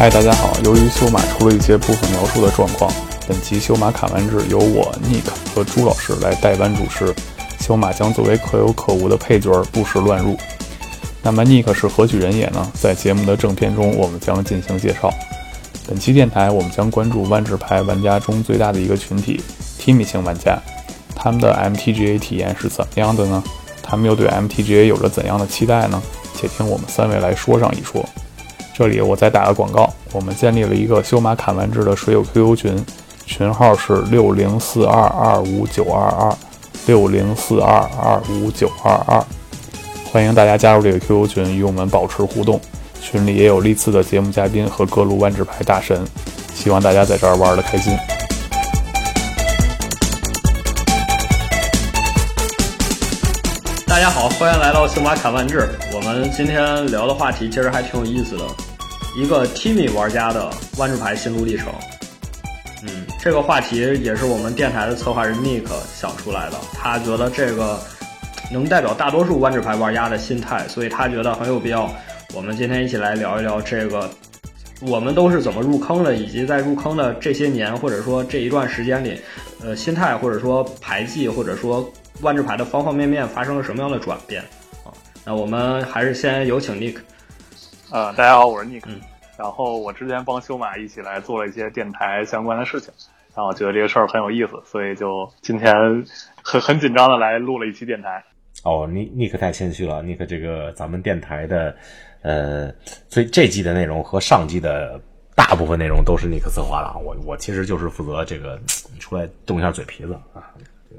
嗨，大家好。由于修马出了一些部分描述的状况，本期修马卡完志由我 Nick 和朱老师来代班主持。修马将作为可有可无的配角，不时乱入。那么 Nick 是何许人也呢？在节目的正片中，我们将进行介绍。本期电台，我们将关注万智牌玩家中最大的一个群体 ——Timmy 型玩家。他们的 MTGA 体验是怎么样的呢？他们又对 MTGA 有着怎样的期待呢？且听我们三位来说上一说。这里我再打个广告，我们建立了一个修马侃完志的水友 QQ 群，群号是六零四二二五九二二六零四二二五九二二，欢迎大家加入这个 QQ 群，与我们保持互动。群里也有历次的节目嘉宾和各路万智牌大神，希望大家在这儿玩的开心。大家好，欢迎来到星马卡万志。我们今天聊的话题其实还挺有意思的，一个 Timmy 玩家的万智牌心路历程。嗯，这个话题也是我们电台的策划人 Nick 想出来的。他觉得这个能代表大多数万智牌玩家的心态，所以他觉得很有必要。我们今天一起来聊一聊这个，我们都是怎么入坑的，以及在入坑的这些年或者说这一段时间里，呃，心态或者说牌技或者说。万智牌的方方面面发生了什么样的转变啊？那我们还是先有请 Nick。呃，大家好，我是 Nick。然后我之前帮修马一起来做了一些电台相关的事情，然后我觉得这个事儿很有意思，所以就今天很很紧张的来录了一期电台。哦，Nick Nick 太谦虚了，Nick 这个咱们电台的呃，所以这季的内容和上季的大部分内容都是 Nick 策划的啊。我我其实就是负责这个出来动一下嘴皮子啊。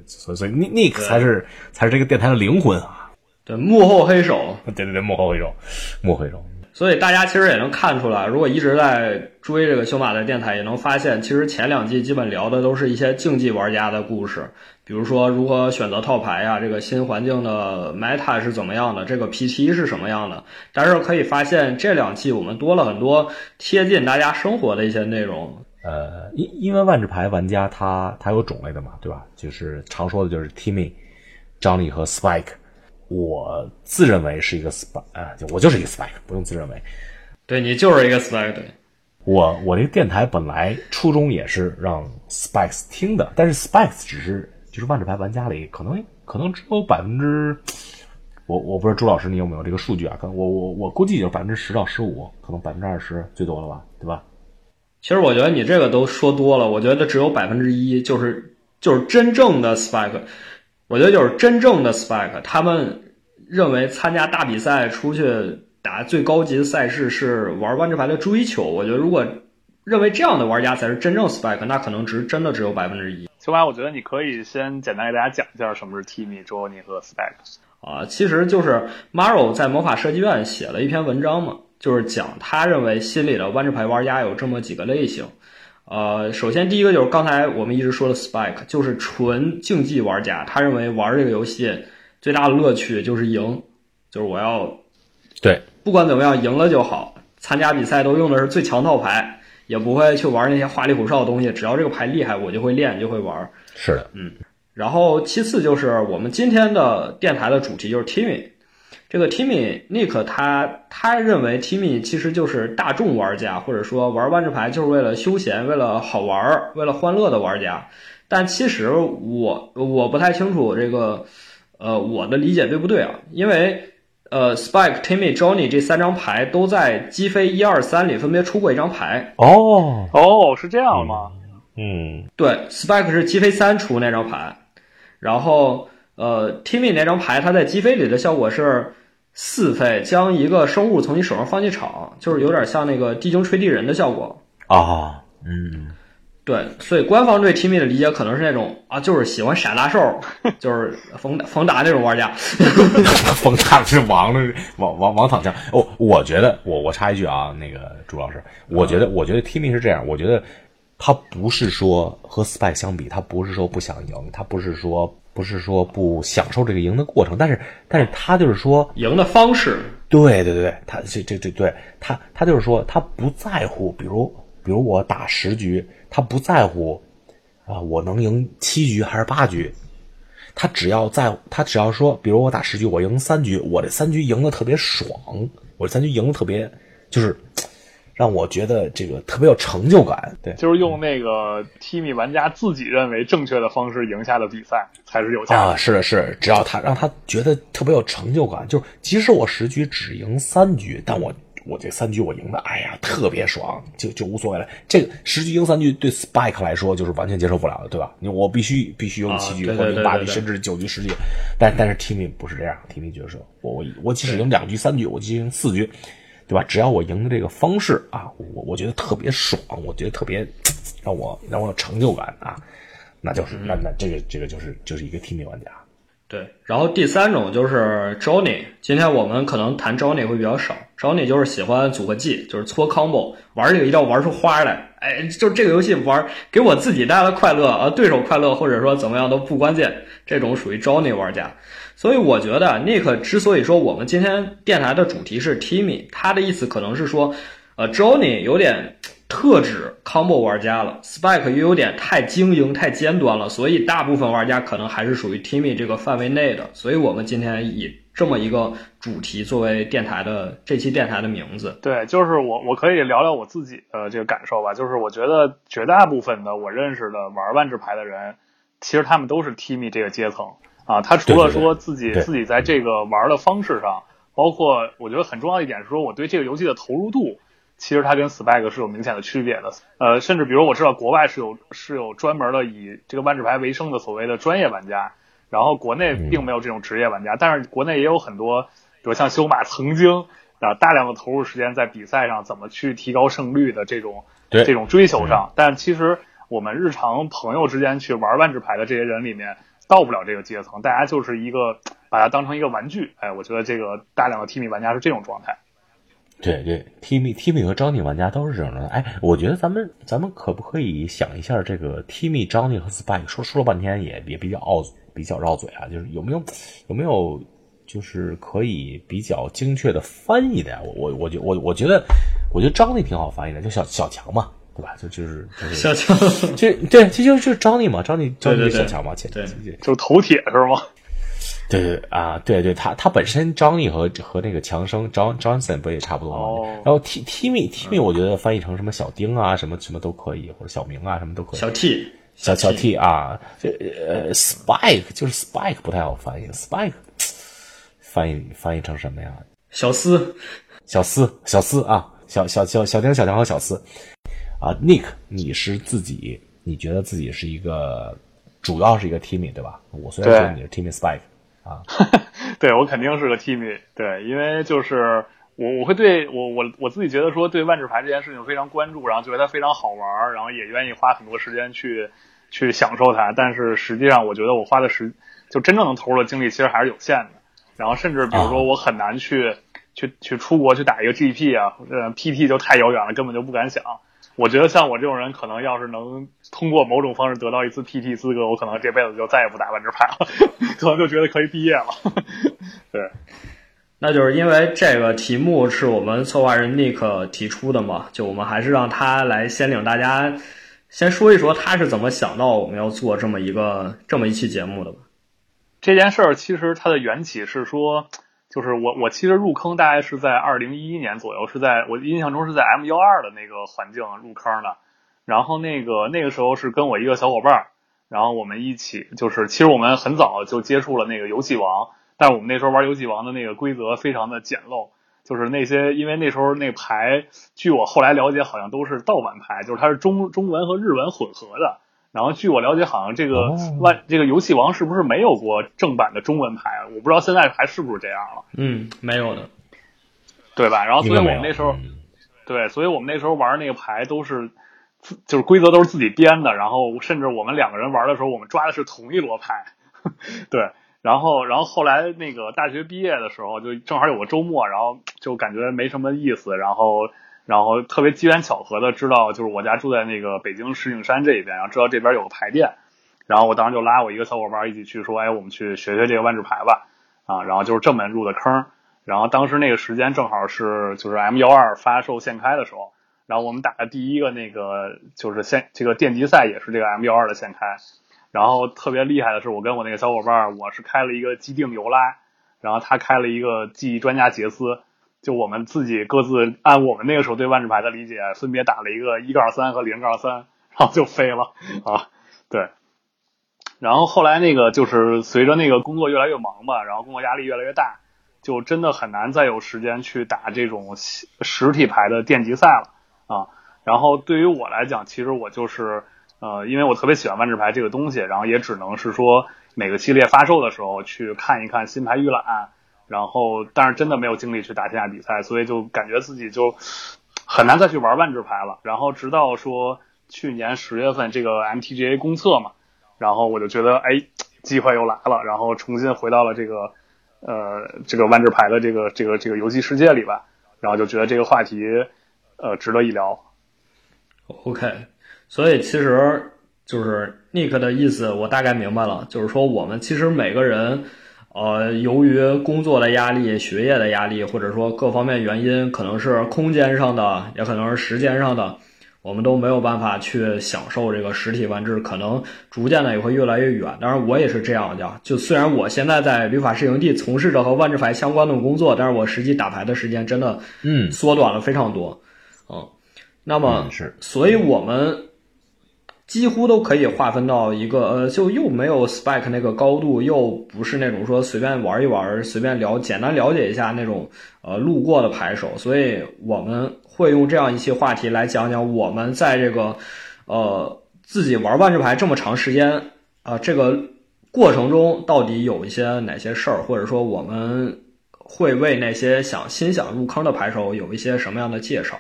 所以，所以，Nick 才是才是这个电台的灵魂啊！对，幕后黑手，对对对，幕后黑手，幕后黑手。所以大家其实也能看出来，如果一直在追这个修马的电台，也能发现，其实前两季基本聊的都是一些竞技玩家的故事，比如说如何选择套牌呀，这个新环境的 meta 是怎么样的，这个 PT 是什么样的。但是可以发现，这两季我们多了很多贴近大家生活的一些内容。呃，因因为万智牌玩家他他有种类的嘛，对吧？就是常说的就是 Timmy、Johnny 和 Spike。我自认为是一个 Spike 啊，就我就是一个 Spike，不用自认为。对你就是一个 Spike。对，我我这个电台本来初衷也是让 Spikes 听的，但是 Spikes 只是就是万智牌玩家里可能可能只有百分之，我我不知道朱老师你有没有这个数据啊？可能我我我估计就是百分之十到十五，可能百分之二十最多了吧，对吧？其实我觉得你这个都说多了，我觉得只有百分之一，就是就是真正的 spike，我觉得就是真正的 spike，他们认为参加大比赛出去打最高级的赛事是玩万智牌的追求。我觉得如果认为这样的玩家才是真正 spike，那可能只真的只有百分之一。秋白我觉得你可以先简单给大家讲一下什么是 Timmy、Johnny 和 spec 啊，其实就是 Maro 在魔法设计院写了一篇文章嘛。就是讲他认为心里的万智牌玩家有这么几个类型，呃，首先第一个就是刚才我们一直说的 Spike，就是纯竞技玩家。他认为玩这个游戏最大的乐趣就是赢，就是我要对不管怎么样赢了就好。参加比赛都用的是最强套牌，也不会去玩那些花里胡哨的东西。只要这个牌厉害，我就会练，就会玩。是的，嗯。然后其次就是我们今天的电台的主题就是 Timmy。这个 Timmy Nick 他他认为 Timmy 其实就是大众玩家，或者说玩万智牌就是为了休闲、为了好玩、为了欢乐的玩家。但其实我我不太清楚这个，呃，我的理解对不对啊？因为呃，Spike、Timmy、Johnny 这三张牌都在击飞一二三里分别出过一张牌。哦哦，是这样吗？嗯，对，Spike 是击飞三出那张牌，然后呃，Timmy 那张牌它在击飞里的效果是。四费将一个生物从你手上放进场，就是有点像那个地精吹地人的效果啊。嗯，对，所以官方对 Timmy 的理解可能是那种啊，就是喜欢傻大兽，就是冯冯达那种玩家。冯达是王的王王王躺枪。哦，我觉得我我插一句啊，那个朱老师，我觉得我觉得 Timmy 是这样，我觉得他不是说和 Spike 相比，他不是说不想赢，他不是说。不是说不享受这个赢的过程，但是，但是他就是说赢的方式，对对对，他这这这对他他就是说他不在乎，比如比如我打十局，他不在乎啊，我能赢七局还是八局，他只要在，他只要说，比如我打十局，我赢三局，我这三局赢的特别爽，我这三局赢的特别就是。让我觉得这个特别有成就感。对，就是用那个 Timi 玩家自己认为正确的方式赢下的比赛才是有价啊！是的，是，只要他让他觉得特别有成就感，就是即使我十局只赢三局，但我。我这三局我赢的，哎呀，特别爽，就就无所谓了。这个十局赢三局对 Spike 来说就是完全接受不了的，对吧？你我必须必须用七局或者八局，甚至九局十局。但但是 Timmy 不是这样，Timmy 觉得说，我我我即使赢两局三局，我即使赢四局，对吧？只要我赢的这个方式啊，我我觉得特别爽，我觉得特别 让我让我有成就感啊，那就是那那这个这个就是就是一个 teamy 玩家。对，然后第三种就是 Johnny。今天我们可能谈 Johnny 会比较少。Johnny 就是喜欢组合技，就是搓 combo，玩这个一定要玩出花来。哎，就这个游戏玩给我自己带来快乐，啊，对手快乐或者说怎么样都不关键。这种属于 Johnny 玩家。所以我觉得 Nick 之所以说我们今天电台的主题是 Timmy，他的意思可能是说，呃，Johnny 有点。特指 combo 玩家了，Spike 又有点太精英、太尖端了，所以大部分玩家可能还是属于 Timmy 这个范围内的。所以我们今天以这么一个主题作为电台的这期电台的名字。对，就是我我可以聊聊我自己的这个感受吧。就是我觉得绝大部分的我认识的玩万智牌的人，其实他们都是 Timmy 这个阶层啊。他除了说自己自己在这个玩的方式上，包括我觉得很重要一点是说我对这个游戏的投入度。其实它跟 Spike 是有明显的区别的，呃，甚至比如我知道国外是有是有专门的以这个万智牌为生的所谓的专业玩家，然后国内并没有这种职业玩家，但是国内也有很多，比如像修马曾经啊大量的投入时间在比赛上怎么去提高胜率的这种这种追求上，但其实我们日常朋友之间去玩万智牌的这些人里面到不了这个阶层，大家就是一个把它当成一个玩具，哎，我觉得这个大量的 T 米玩家是这种状态。对对，Timi Timi 和张力玩家都是这种状态。哎，我觉得咱们咱们可不可以想一下，这个 Timmy、Johnny 和 Spa？说说了半天也也比较拗比较绕嘴啊，就是有没有有没有就是可以比较精确的翻译的呀？我我我觉我我觉得我觉得 Johnny 挺好翻译的，就小小强嘛，对吧？就就是就是小强，就对这就就是 Johnny 嘛，Johnny Johnny 小强嘛，前对，就头铁是吗？对对啊，对对，他他本身张力和和那个强生张 Johnson 不也差不多吗？然后 T Timmy Timmy 我觉得翻译成什么小丁啊，什么什么都可以，或者小明啊，什么都可以。小 T 小小 T 啊，这呃 Spike 就是 Spike 不太好翻译，Spike 翻译翻译成什么呀？小斯，小斯小斯啊，小小小小丁小强和小斯啊，Nick 你是自己你觉得自己是一个主要是一个 Timmy 对吧？我虽然说你是 Timmy Spike。啊，对我肯定是个 Timmy，对，因为就是我我会对我我我自己觉得说对万智牌这件事情非常关注，然后觉得它非常好玩，然后也愿意花很多时间去去享受它。但是实际上，我觉得我花的时就真正能投入的精力其实还是有限的。然后甚至比如说我很难去去去出国去打一个 GP 啊，呃 PT 就太遥远了，根本就不敢想。我觉得像我这种人，可能要是能通过某种方式得到一次 PT 资格，我可能这辈子就再也不打万智牌了，可能就觉得可以毕业了。对，那就是因为这个题目是我们策划人 Nick 提出的嘛，就我们还是让他来先领大家先说一说他是怎么想到我们要做这么一个这么一期节目的吧。这件事儿其实它的缘起是说。就是我，我其实入坑大概是在二零一一年左右，是在我印象中是在 M 幺二的那个环境入坑的。然后那个那个时候是跟我一个小伙伴，然后我们一起就是，其实我们很早就接触了那个游戏王，但是我们那时候玩游戏王的那个规则非常的简陋，就是那些因为那时候那牌，据我后来了解好像都是盗版牌，就是它是中中文和日文混合的。然后据我了解，好像这个万这个游戏王是不是没有过正版的中文牌？我不知道现在还是不是这样了。嗯，没有的，对吧？然后所以我们那时候，对，所以我们那时候玩那个牌都是，就是规则都是自己编的。然后甚至我们两个人玩的时候，我们抓的是同一摞牌。对，然后然后后来那个大学毕业的时候，就正好有个周末，然后就感觉没什么意思，然后。然后特别机缘巧合的知道，就是我家住在那个北京石景山这一边，然后知道这边有个牌店，然后我当时就拉我一个小伙伴一起去，说，哎，我们去学学这个万智牌吧，啊，然后就是这么入的坑，然后当时那个时间正好是就是 M 幺二发售限开的时候，然后我们打的第一个那个就是现这个电击赛也是这个 M 幺二的限开，然后特别厉害的是我跟我那个小伙伴，我是开了一个机定尤拉，然后他开了一个记忆专家杰斯。就我们自己各自按我们那个时候对万智牌的理解，分别打了一个一杠三和零杠三，然后就飞了啊，对。然后后来那个就是随着那个工作越来越忙吧，然后工作压力越来越大，就真的很难再有时间去打这种实体牌的电极赛了啊。然后对于我来讲，其实我就是呃，因为我特别喜欢万智牌这个东西，然后也只能是说每个系列发售的时候去看一看新牌预览，然后但是真的没有精力去打线下比赛，所以就感觉自己就很难再去玩万智牌了。然后直到说去年十月份这个 MTGA 公测嘛。然后我就觉得，哎，机会又来了，然后重新回到了这个，呃，这个万智牌的这个这个这个游戏世界里吧，然后就觉得这个话题，呃，值得一聊。OK，所以其实就是 Nick 的意思，我大概明白了，就是说我们其实每个人，呃，由于工作的压力、学业的压力，或者说各方面原因，可能是空间上的，也可能是时间上的。我们都没有办法去享受这个实体玩具，可能逐渐的也会越来越远。当然，我也是这样的。就虽然我现在在旅法师营地从事着和万智牌相关的工作，但是我实际打牌的时间真的嗯缩短了非常多。嗯，那么，所以我们。几乎都可以划分到一个呃，就又没有 spike 那个高度，又不是那种说随便玩一玩、随便了简单了解一下那种呃路过的牌手，所以我们会用这样一些话题来讲讲我们在这个呃自己玩万智牌这么长时间啊这个过程中到底有一些哪些事儿，或者说我们会为那些想新想入坑的牌手有一些什么样的介绍。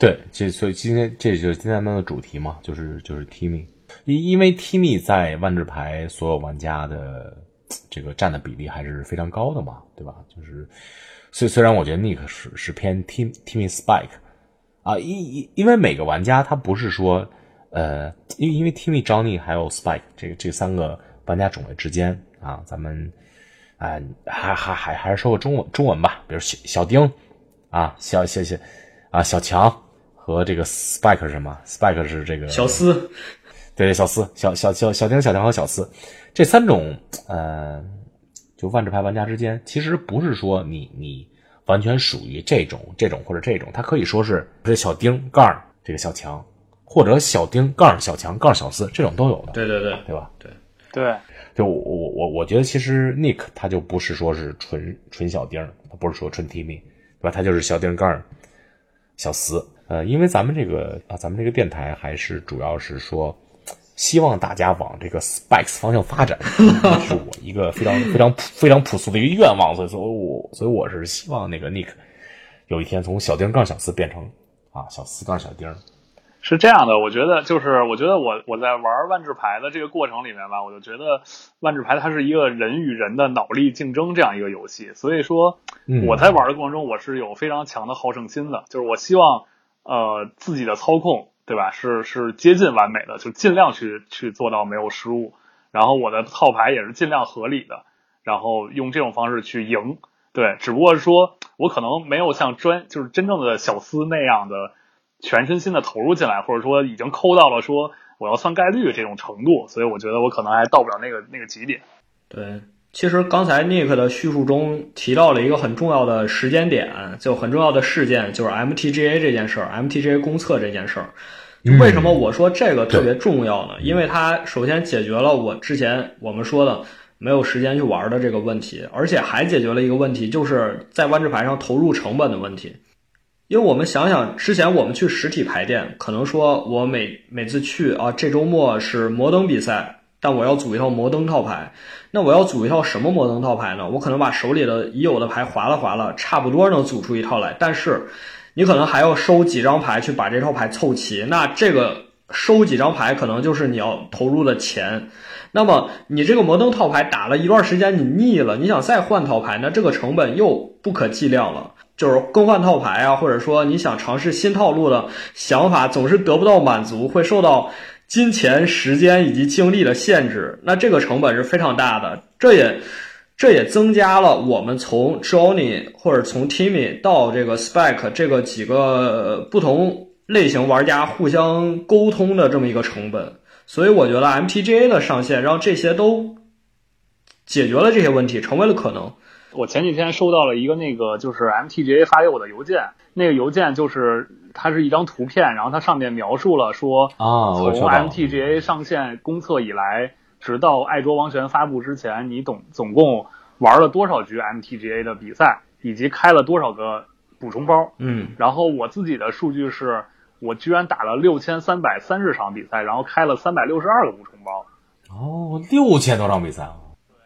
对，这所以今天这就是今天的主题嘛，就是就是 Timmy，因因为 Timmy 在万智牌所有玩家的这个占的比例还是非常高的嘛，对吧？就是虽虽然我觉得 Nick 是是偏 Tim Timmy Spike 啊，因因因为每个玩家他不是说呃，因因为 Timmy Johnny 还有 Spike 这这三个玩家种类之间啊，咱们啊还还还还是说个中文中文吧，比如小小丁啊，小小小啊小强。和这个 Spike 是什么？Spike 是这个小斯，对，小斯，小小小小丁、小强和小斯这三种，呃，就万智牌玩家之间，其实不是说你你完全属于这种这种或者这种，它可以说是这小丁杠这个小强，或者小丁杠小强杠小斯这种都有的。对对对，对吧？对对，就我我我我觉得其实 Nick 他就不是说是纯纯小丁，他不是说纯 Timmy，对吧？他就是小丁杠小斯。呃，因为咱们这个啊，咱们这个电台还是主要是说，希望大家往这个 spikes 方向发展，是我一个非常非常非常朴素的一个愿望，所以说我所以我是希望那个 Nick 有一天从小丁杠小四变成啊小四杠小丁。是这样的，我觉得就是我觉得我我在玩万智牌的这个过程里面吧，我就觉得万智牌它是一个人与人的脑力竞争这样一个游戏，所以说我在玩的过程中我是有非常强的好胜心的，就是我希望。呃，自己的操控，对吧？是是接近完美的，就尽量去去做到没有失误。然后我的套牌也是尽量合理的，然后用这种方式去赢。对，只不过说我可能没有像专就是真正的小司那样的全身心的投入进来，或者说已经抠到了说我要算概率这种程度，所以我觉得我可能还到不了那个那个极点。对。其实刚才 Nick 的叙述中提到了一个很重要的时间点，就很重要的事件，就是 MTGA 这件事儿，MTGA 公测这件事儿。为什么我说这个特别重要呢？因为它首先解决了我之前我们说的没有时间去玩的这个问题，而且还解决了一个问题，就是在万智牌上投入成本的问题。因为我们想想，之前我们去实体牌店，可能说我每每次去啊，这周末是摩登比赛。但我要组一套摩登套牌，那我要组一套什么摩登套牌呢？我可能把手里的已有的牌划了划了，差不多能组出一套来。但是，你可能还要收几张牌去把这套牌凑齐，那这个收几张牌可能就是你要投入的钱。那么，你这个摩登套牌打了一段时间，你腻了，你想再换套牌，那这个成本又不可计量了。就是更换套牌啊，或者说你想尝试新套路的想法，总是得不到满足，会受到。金钱、时间以及精力的限制，那这个成本是非常大的。这也，这也增加了我们从 Johnny 或者从 Timmy 到这个 Spike 这个几个不同类型玩家互相沟通的这么一个成本。所以我觉得 MTGA 的上线让这些都解决了这些问题，成为了可能。我前几天收到了一个那个就是 MTGA 发给我的邮件，那个邮件就是它是一张图片，然后它上面描述了说啊，从 MTGA 上线公测以来，直到爱卓王权发布之前，你总总共玩了多少局 MTGA 的比赛，以及开了多少个补充包。嗯，然后我自己的数据是，我居然打了六千三百三十场比赛，然后开了三百六十二个补充包。哦，六千多场比赛啊！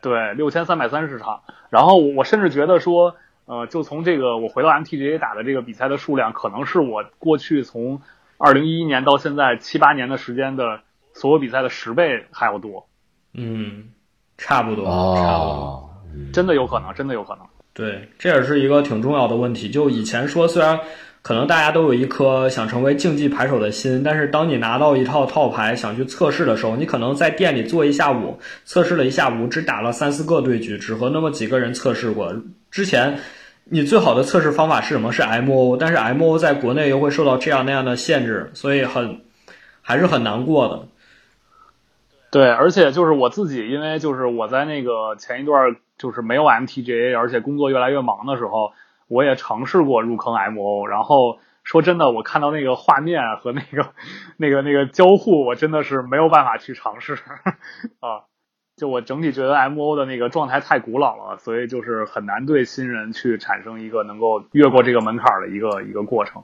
对，六千三百三十场。然后我甚至觉得说，呃，就从这个我回到 MTGA 打的这个比赛的数量，可能是我过去从二零一一年到现在七八年的时间的所有比赛的十倍还要多。嗯，差不多，哦、差不多，真的有可能，真的有可能。对，这也是一个挺重要的问题。就以前说，虽然可能大家都有一颗想成为竞技牌手的心，但是当你拿到一套套牌想去测试的时候，你可能在店里坐一下午，测试了一下午，只打了三四个对局，只和那么几个人测试过。之前你最好的测试方法是什么？是 MO，但是 MO 在国内又会受到这样那样的限制，所以很还是很难过的。对，而且就是我自己，因为就是我在那个前一段就是没有 MTGA，而且工作越来越忙的时候，我也尝试过入坑 MO。然后说真的，我看到那个画面和那个那个那个交互，我真的是没有办法去尝试 啊。就我整体觉得 MO 的那个状态太古老了，所以就是很难对新人去产生一个能够越过这个门槛的一个一个过程。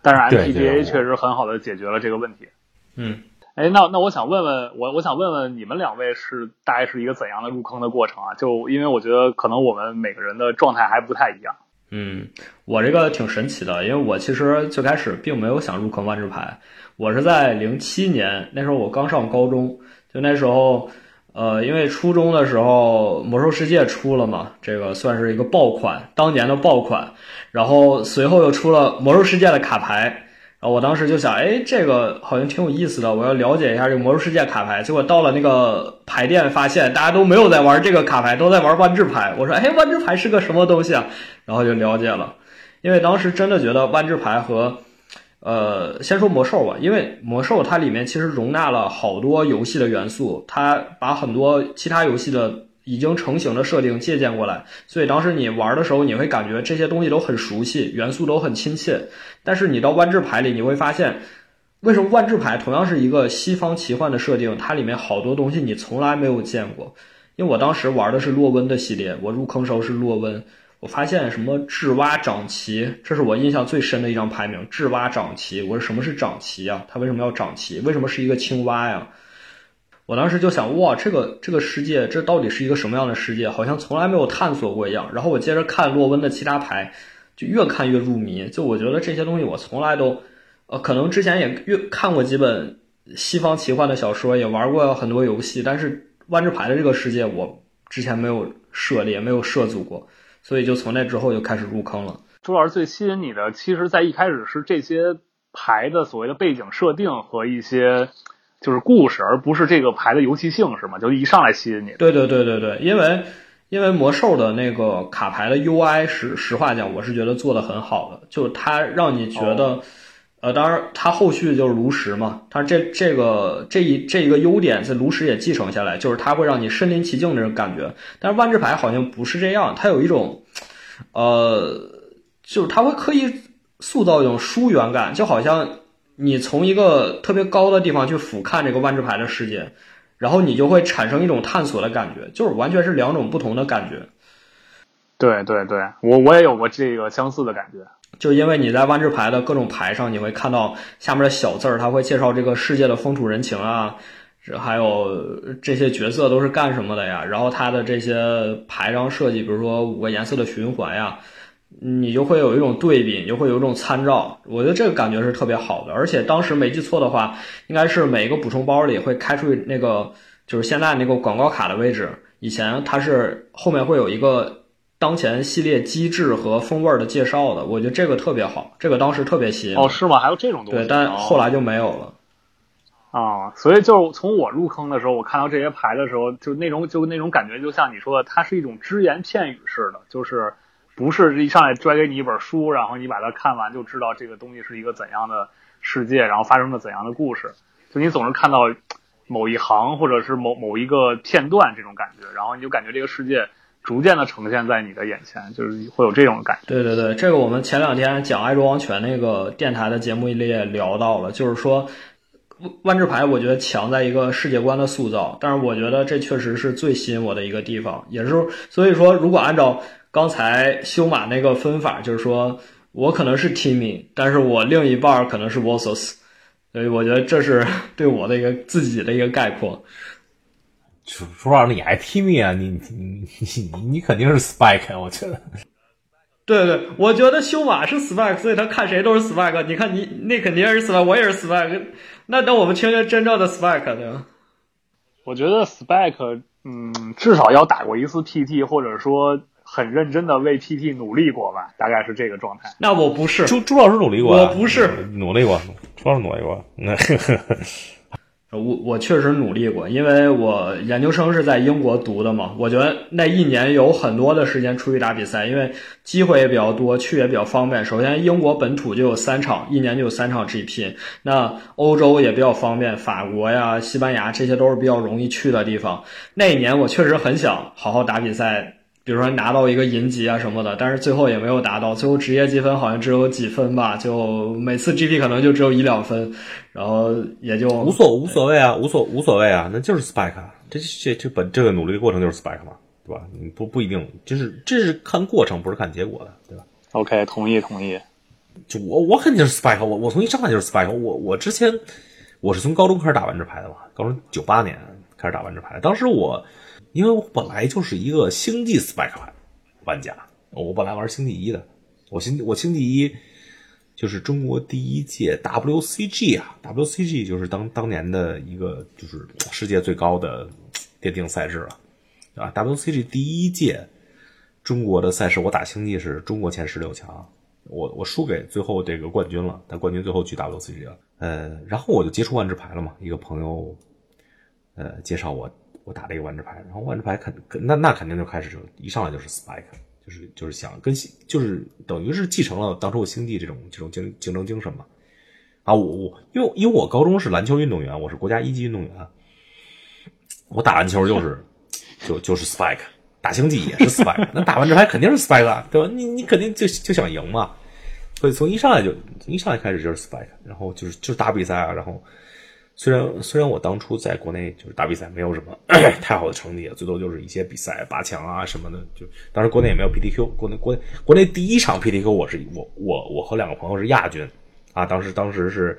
但是 MTGA 确实很好的解决了这个问题。嗯。哎，那那我想问问我，我想问问你们两位是大概是一个怎样的入坑的过程啊？就因为我觉得可能我们每个人的状态还不太一样。嗯，我这个挺神奇的，因为我其实最开始并没有想入坑万智牌，我是在零七年那时候我刚上高中，就那时候，呃，因为初中的时候魔兽世界出了嘛，这个算是一个爆款，当年的爆款，然后随后又出了魔兽世界的卡牌。然后我当时就想，哎，这个好像挺有意思的，我要了解一下这个魔兽世界卡牌。结果到了那个牌店，发现大家都没有在玩这个卡牌，都在玩万智牌。我说，哎，万智牌是个什么东西啊？然后就了解了，因为当时真的觉得万智牌和，呃，先说魔兽吧，因为魔兽它里面其实容纳了好多游戏的元素，它把很多其他游戏的。已经成型的设定借鉴过来，所以当时你玩的时候，你会感觉这些东西都很熟悉，元素都很亲切。但是你到万智牌里，你会发现，为什么万智牌同样是一个西方奇幻的设定，它里面好多东西你从来没有见过。因为我当时玩的是洛温的系列，我入坑时候是洛温，我发现什么智蛙长旗，这是我印象最深的一张牌名，智蛙长旗。我说什么是长旗啊？它为什么要长旗？为什么是一个青蛙呀？我当时就想，哇，这个这个世界，这到底是一个什么样的世界？好像从来没有探索过一样。然后我接着看洛温的其他牌，就越看越入迷。就我觉得这些东西我从来都，呃，可能之前也越看过几本西方奇幻的小说，也玩过很多游戏，但是万智牌的这个世界我之前没有涉猎，没有涉足过，所以就从那之后就开始入坑了。朱老师最吸引你的，其实在一开始是这些牌的所谓的背景设定和一些。就是故事，而不是这个牌的游戏性，是吗？就一上来吸引你。对对对对对，因为因为魔兽的那个卡牌的 UI 实实话讲，我是觉得做的很好的，就它让你觉得，呃，当然它后续就是炉石嘛，它这这个这一这一个优点在炉石也继承下来，就是它会让你身临其境那种感觉。但是万智牌好像不是这样，它有一种，呃，就是它会刻意塑造一种疏远感，就好像。你从一个特别高的地方去俯瞰这个万智牌的世界，然后你就会产生一种探索的感觉，就是完全是两种不同的感觉。对对对，我我也有过这个相似的感觉。就因为你在万智牌的各种牌上，你会看到下面的小字儿，它会介绍这个世界的风土人情啊，还有这些角色都是干什么的呀，然后它的这些牌张设计，比如说五个颜色的循环呀。你就会有一种对比，你就会有一种参照，我觉得这个感觉是特别好的。而且当时没记错的话，应该是每一个补充包里会开出那个，就是现在那个广告卡的位置。以前它是后面会有一个当前系列机制和风味的介绍的，我觉得这个特别好，这个当时特别吸引。哦，是吗？还有这种东西？对，但后来就没有了。啊，所以就是从我入坑的时候，我看到这些牌的时候，就那种就那种感觉，就像你说的，它是一种只言片语式的，就是。不是一上来拽给你一本书，然后你把它看完就知道这个东西是一个怎样的世界，然后发生了怎样的故事。就你总是看到某一行或者是某某一个片段这种感觉，然后你就感觉这个世界逐渐的呈现在你的眼前，就是会有这种感觉。对对对，这个我们前两天讲爱卓王权那个电台的节目里也聊到了，就是说万万智牌，我觉得强在一个世界观的塑造，但是我觉得这确实是最吸引我的一个地方，也是所以说，如果按照刚才修马那个分法，就是说我可能是 Timmy，但是我另一半可能是 Vosos，所以我觉得这是对我的一个自己的一个概括。说实话，你还 Timmy 啊？你你你你你肯定是 Spike，我觉得。对对，我觉得修马是 Spike，所以他看谁都是 Spike。你看你那肯定是 Spike，我也是 Spike。那等我们听听真正的 Spike，对吧？我觉得 Spike，嗯，至少要打过一次 PT，或者说很认真的为 PT 努力过吧，大概是这个状态。那我不是，朱朱老师努力过，我不是努力过，朱老师努力过，那。我我确实努力过，因为我研究生是在英国读的嘛。我觉得那一年有很多的时间出去打比赛，因为机会也比较多，去也比较方便。首先，英国本土就有三场，一年就有三场 GP。那欧洲也比较方便，法国呀、西班牙这些都是比较容易去的地方。那一年我确实很想好好打比赛。比如说拿到一个银级啊什么的，但是最后也没有达到，最后职业积分好像只有几分吧，就每次 GP 可能就只有一两分，然后也就无所无所谓啊，无所无所谓啊，那就是 spike，这这这本这个努力的过程就是 spike 嘛，对吧？你不不一定，就是这是看过程，不是看结果的，对吧？OK，同意同意。就我我肯定是 spike，我我从一上来就是 spike，我我之前我是从高中开始打完这牌的嘛，高中九八年开始打完这牌，当时我。因为我本来就是一个星际 Spike 玩家，我本来玩星际一的，我星我星际一就是中国第一届 WCG 啊，WCG 就是当当年的一个就是世界最高的电竞赛事了，啊，WCG 第一届中国的赛事，我打星际是中国前十六强，我我输给最后这个冠军了，但冠军最后去 WCG 了，呃，然后我就接触万智牌了嘛，一个朋友呃介绍我。我打了一个万智牌，然后万智牌肯那那肯定就开始就一上来就是 spike，就是就是想跟就是等于是继承了当初我星际这种这种竞竞争精神嘛。啊，我我因为因为我高中是篮球运动员，我是国家一级运动员，我打篮球就是就就是 spike，打星际也是 spike，那打万智牌肯定是 spike，对吧？你你肯定就就想赢嘛，所以从一上来就一上来开始就是 spike，然后就是就是打比赛啊，然后。虽然虽然我当初在国内就是打比赛没有什么 太好的成绩，最多就是一些比赛八强啊什么的。就当时国内也没有 PTQ，国内国内国内第一场 PTQ 我是我我我和两个朋友是亚军啊，当时当时是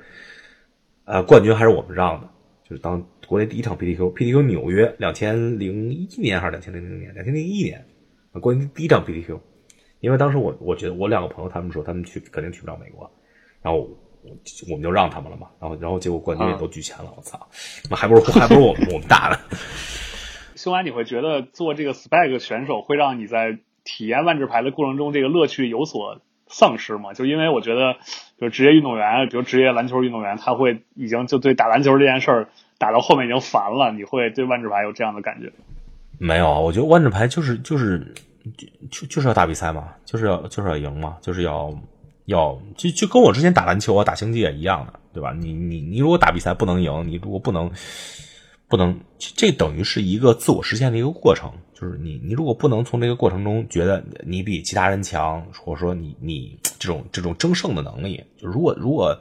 呃冠军还是我们让的，就是当国内第一场 PTQ，PTQ 纽约两千零一年还是两千零零年？两千零一年啊，国内第一场 PTQ，因为当时我我觉得我两个朋友他们说他们去肯定去不了美国，然后。我我们就让他们了嘛，然后然后结果冠军也都举钱了，我操，那还不如还不如我们我们打呢。修完你会觉得做这个 spike 选手会让你在体验万智牌的过程中这个乐趣有所丧失吗？就因为我觉得，就职业运动员，比如职业篮球运动员，他会已经就对打篮球这件事儿打到后面已经烦了。你会对万智牌有这样的感觉？没有啊，我觉得万智牌就是就是就就就是要打比赛嘛，就是要就是要赢嘛，就是要。要就就跟我之前打篮球啊、打星际也一样的，对吧？你你你如果打比赛不能赢，你如果不能不能，这等于是一个自我实现的一个过程。就是你你如果不能从这个过程中觉得你比其他人强，或者说你你这种这种争胜的能力，就如果如果。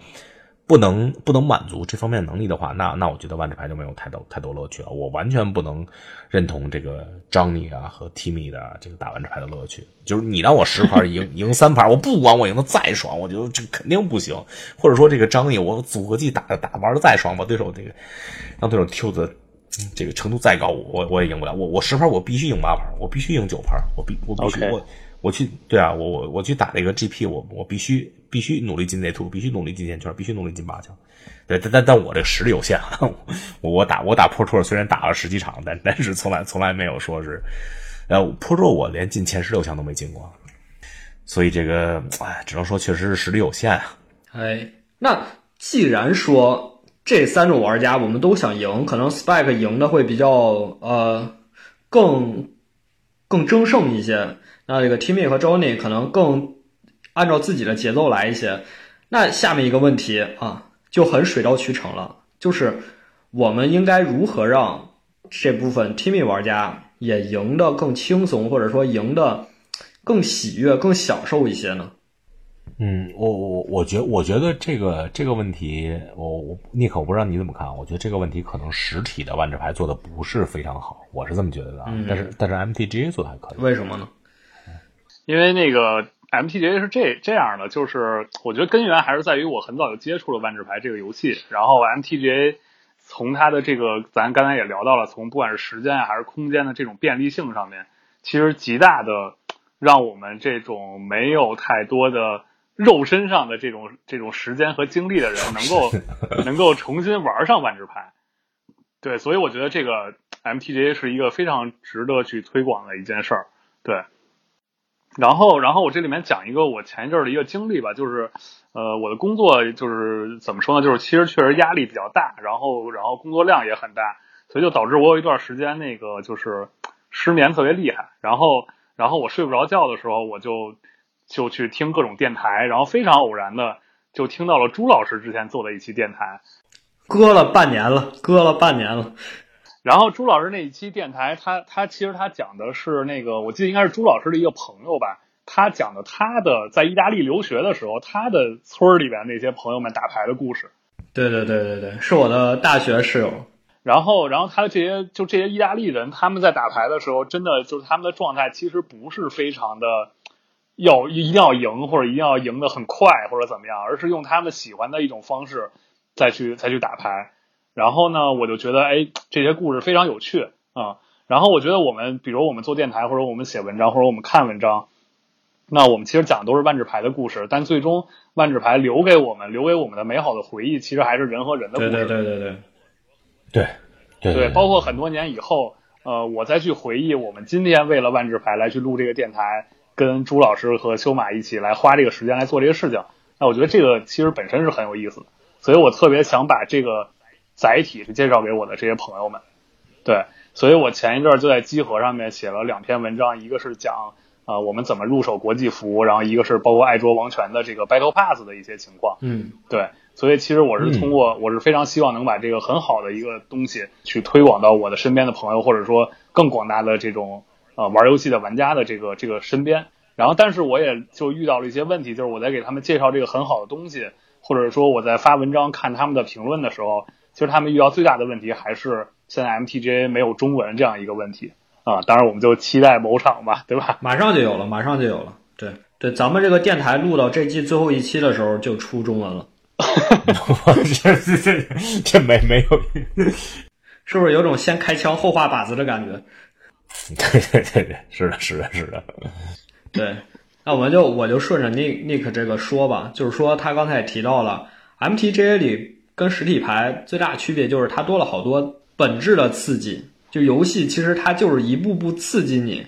不能不能满足这方面能力的话，那那我觉得万智牌就没有太多太多乐趣了。我完全不能认同这个张尼啊和 Timmy 的这个打万智牌的乐趣。就是你让我十盘赢赢三盘，我不管我赢的再爽，我觉得这肯定不行。或者说这个张尼，我组合技打打玩的再爽，把对手这个让对手 Q 的这个程度再高，我我也赢不了。我我十盘我必须赢八盘，我必须赢九盘，我必我必须我。我去，对啊，我我我去打这个 GP，我我必须必须努力进内图，必须努力进线圈，必须努力进八强。对，但但但我这个实力有限啊，我我打我打 Pro 虽然打了十几场，但但是从来从来没有说是，呃，Pro 我连进前十六强都没进过，所以这个哎，只能说确实是实力有限啊。哎，那既然说这三种玩家我们都想赢，可能 Spike 赢的会比较呃更更争胜一些。那这个 Timmy 和 Johnny 可能更按照自己的节奏来一些。那下面一个问题啊，就很水到渠成了，就是我们应该如何让这部分 Timmy 玩家也赢得更轻松，或者说赢得更喜悦、更享受一些呢？嗯，我我我觉我觉得这个这个问题，我我尼克，我不知道你怎么看。我觉得这个问题可能实体的万智牌做的不是非常好，我是这么觉得的。但是但是 MTGA 做的还可以，为什么呢？因为那个 MTGA 是这这样的，就是我觉得根源还是在于我很早就接触了万智牌这个游戏，然后 MTGA 从它的这个咱刚才也聊到了，从不管是时间啊还是空间的这种便利性上面，其实极大的让我们这种没有太多的。肉身上的这种这种时间和精力的人，能够能够重新玩上万智牌，对，所以我觉得这个 MTGA 是一个非常值得去推广的一件事儿，对。然后，然后我这里面讲一个我前一阵的一个经历吧，就是呃，我的工作就是怎么说呢，就是其实确实压力比较大，然后然后工作量也很大，所以就导致我有一段时间那个就是失眠特别厉害，然后然后我睡不着觉的时候，我就。就去听各种电台，然后非常偶然的就听到了朱老师之前做的一期电台，搁了半年了，搁了半年了。然后朱老师那一期电台，他他其实他讲的是那个，我记得应该是朱老师的一个朋友吧，他讲的他的在意大利留学的时候，他的村里边那些朋友们打牌的故事。对对对对对，是我的大学室友。然后然后他的这些就这些意大利人，他们在打牌的时候，真的就是他们的状态其实不是非常的。要一定要赢，或者一定要赢得很快，或者怎么样，而是用他们喜欢的一种方式再去再去打牌。然后呢，我就觉得，哎，这些故事非常有趣啊。然后我觉得我们，比如我们做电台，或者我们写文章，或者我们看文章，那我们其实讲的都是万智牌的故事。但最终，万智牌留给我们，留给我们的美好的回忆，其实还是人和人的故事。对对对对对，对对对，包括很多年以后，呃，我再去回忆我们今天为了万智牌来去录这个电台。跟朱老师和修马一起来花这个时间来做这个事情，那我觉得这个其实本身是很有意思的，所以我特别想把这个载体是介绍给我的这些朋友们。对，所以我前一阵就在集合上面写了两篇文章，一个是讲啊我们怎么入手国际服，然后一个是包括爱卓王权的这个 Battle Pass 的一些情况。嗯，对，所以其实我是通过，我是非常希望能把这个很好的一个东西去推广到我的身边的朋友，或者说更广大的这种。啊，玩游戏的玩家的这个这个身边，然后但是我也就遇到了一些问题，就是我在给他们介绍这个很好的东西，或者说我在发文章看他们的评论的时候，其实他们遇到最大的问题还是现在 MTGA 没有中文这样一个问题啊。当然，我们就期待某场吧，对吧？马上就有了，马上就有了。对对，咱们这个电台录到这季最后一期的时候就出中文了。这这这这没没有，是不是有种先开枪后画靶子的感觉？对对对对，是的，是的，是的。对，那我们就我就顺着 Nick Nick 这个说吧，就是说他刚才也提到了，MTGA 里跟实体牌最大区别就是它多了好多本质的刺激。就游戏其实它就是一步步刺激你，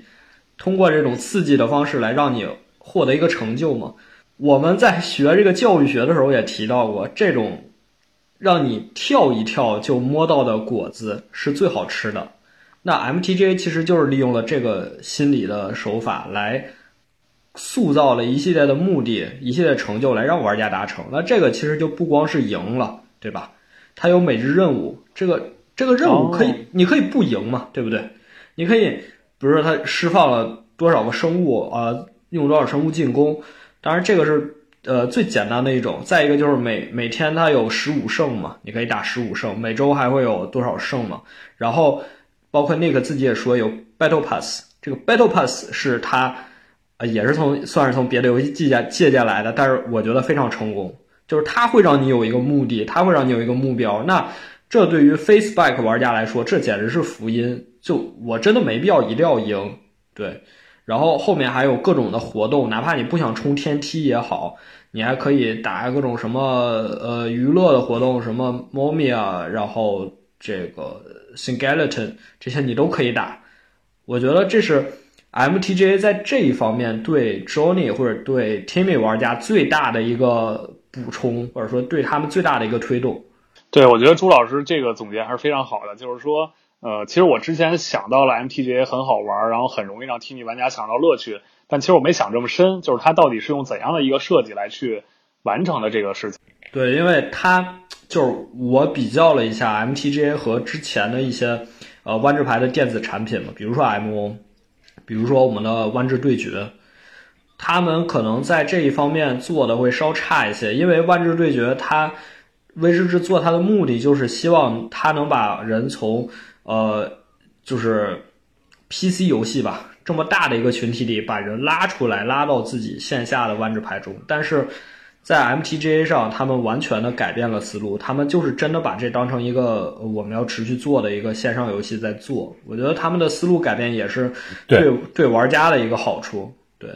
通过这种刺激的方式来让你获得一个成就嘛。我们在学这个教育学的时候也提到过，这种让你跳一跳就摸到的果子是最好吃的。那 MTGA 其实就是利用了这个心理的手法来塑造了一系列的目的、一系列成就来让玩家达成。那这个其实就不光是赢了，对吧？它有每日任务，这个这个任务可以，你可以不赢嘛，对不对？你可以，比如说它释放了多少个生物啊，用多少生物进攻。当然这个是呃最简单的一种。再一个就是每每天它有十五胜嘛，你可以打十五胜。每周还会有多少胜嘛？然后。包括 Nick 自己也说有 Battle Pass，这个 Battle Pass 是他，呃，也是从算是从别的游戏借鉴借鉴来的，但是我觉得非常成功，就是它会让你有一个目的，它会让你有一个目标。那这对于 Faceback 玩家来说，这简直是福音。就我真的没必要一定要赢，对。然后后面还有各种的活动，哪怕你不想冲天梯也好，你还可以打各种什么呃娱乐的活动，什么 Mommy 啊，然后这个。Singleton 这些你都可以打，我觉得这是 MTGA 在这一方面对 Johnny 或者对 Timmy 玩家最大的一个补充，或者说对他们最大的一个推动。对，我觉得朱老师这个总结还是非常好的。就是说，呃，其实我之前想到了 MTGA 很好玩，然后很容易让 Timmy 玩家想到乐趣，但其实我没想这么深，就是它到底是用怎样的一个设计来去完成的这个事情。对，因为它。就是我比较了一下 MTGA 和之前的一些呃弯制牌的电子产品嘛，比如说 MO，比如说我们的弯制对决，他们可能在这一方面做的会稍差一些，因为万智对决它威士制做它的目的就是希望它能把人从呃就是 PC 游戏吧这么大的一个群体里把人拉出来，拉到自己线下的万智牌中，但是。在 MTGA 上，他们完全的改变了思路，他们就是真的把这当成一个我们要持续做的一个线上游戏在做。我觉得他们的思路改变也是对对玩家的一个好处。对，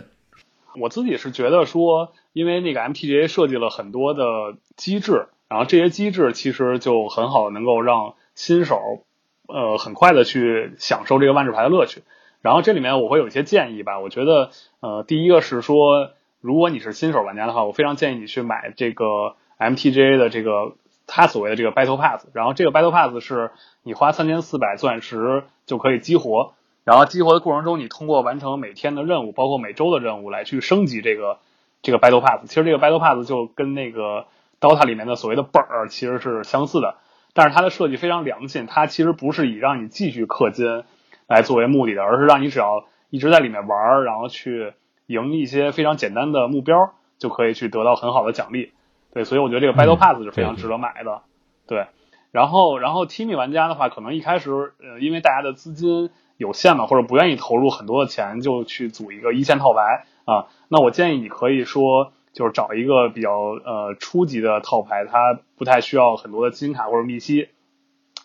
我自己是觉得说，因为那个 MTGA 设计了很多的机制，然后这些机制其实就很好能够让新手呃很快的去享受这个万智牌的乐趣。然后这里面我会有一些建议吧，我觉得呃第一个是说。如果你是新手玩家的话，我非常建议你去买这个 MTGA 的这个它所谓的这个 Battle Pass。然后这个 Battle Pass 是你花三千四百钻石就可以激活，然后激活的过程中，你通过完成每天的任务，包括每周的任务来去升级这个这个 Battle Pass。其实这个 Battle Pass 就跟那个 DOTA 里面的所谓的本儿其实是相似的，但是它的设计非常良心，它其实不是以让你继续氪金来作为目的的，而是让你只要一直在里面玩，然后去。赢一些非常简单的目标，就可以去得到很好的奖励。对，所以我觉得这个 Battle Pass 是非常值得买的。对，然后，然后 Team 玩家的话，可能一开始，呃，因为大家的资金有限嘛，或者不愿意投入很多的钱，就去组一个一线套牌啊。那我建议你可以说，就是找一个比较呃初级的套牌，它不太需要很多的金卡或者密西，